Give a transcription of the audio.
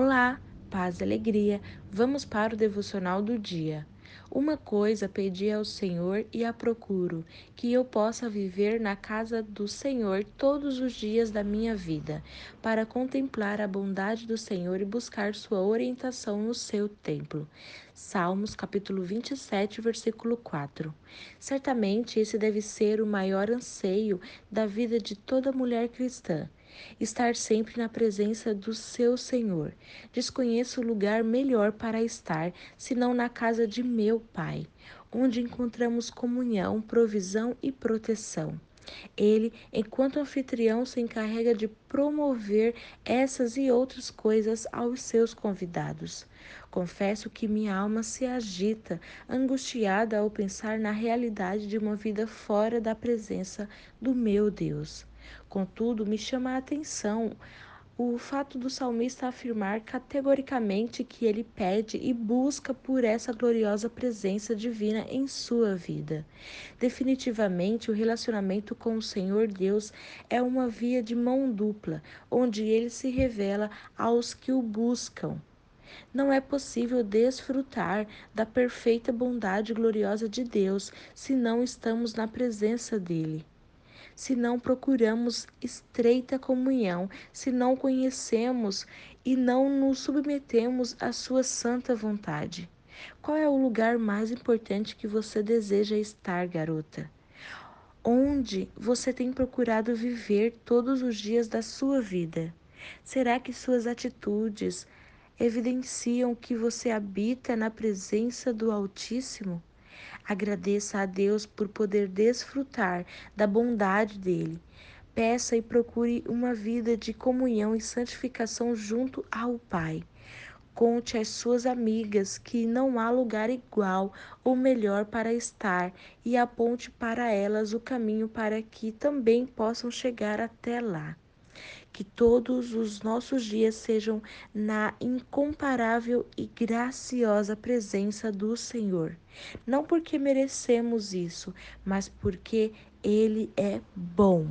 Olá, paz e alegria. Vamos para o devocional do dia. Uma coisa pedi ao Senhor e a procuro, que eu possa viver na casa do Senhor todos os dias da minha vida, para contemplar a bondade do Senhor e buscar sua orientação no seu templo. Salmos capítulo 27, versículo 4. Certamente esse deve ser o maior anseio da vida de toda mulher cristã estar sempre na presença do seu Senhor. Desconheço lugar melhor para estar senão na casa de meu Pai, onde encontramos comunhão, provisão e proteção. Ele, enquanto anfitrião, se encarrega de promover essas e outras coisas aos seus convidados. Confesso que minha alma se agita, angustiada ao pensar na realidade de uma vida fora da presença do meu Deus. Contudo, me chama a atenção o fato do salmista afirmar categoricamente que ele pede e busca por essa gloriosa presença divina em sua vida. Definitivamente, o relacionamento com o Senhor Deus é uma via de mão dupla, onde ele se revela aos que o buscam. Não é possível desfrutar da perfeita bondade gloriosa de Deus se não estamos na presença dele se não procuramos estreita comunhão, se não conhecemos e não nos submetemos à Sua santa vontade? Qual é o lugar mais importante que você deseja estar, garota? Onde você tem procurado viver todos os dias da sua vida? Será que suas atitudes evidenciam que você habita na presença do Altíssimo? Agradeça a Deus por poder desfrutar da bondade dele. Peça e procure uma vida de comunhão e santificação junto ao Pai. Conte às suas amigas que não há lugar igual ou melhor para estar e aponte para elas o caminho para que também possam chegar até lá que todos os nossos dias sejam na incomparável e graciosa presença do Senhor. Não porque merecemos isso, mas porque Ele é bom.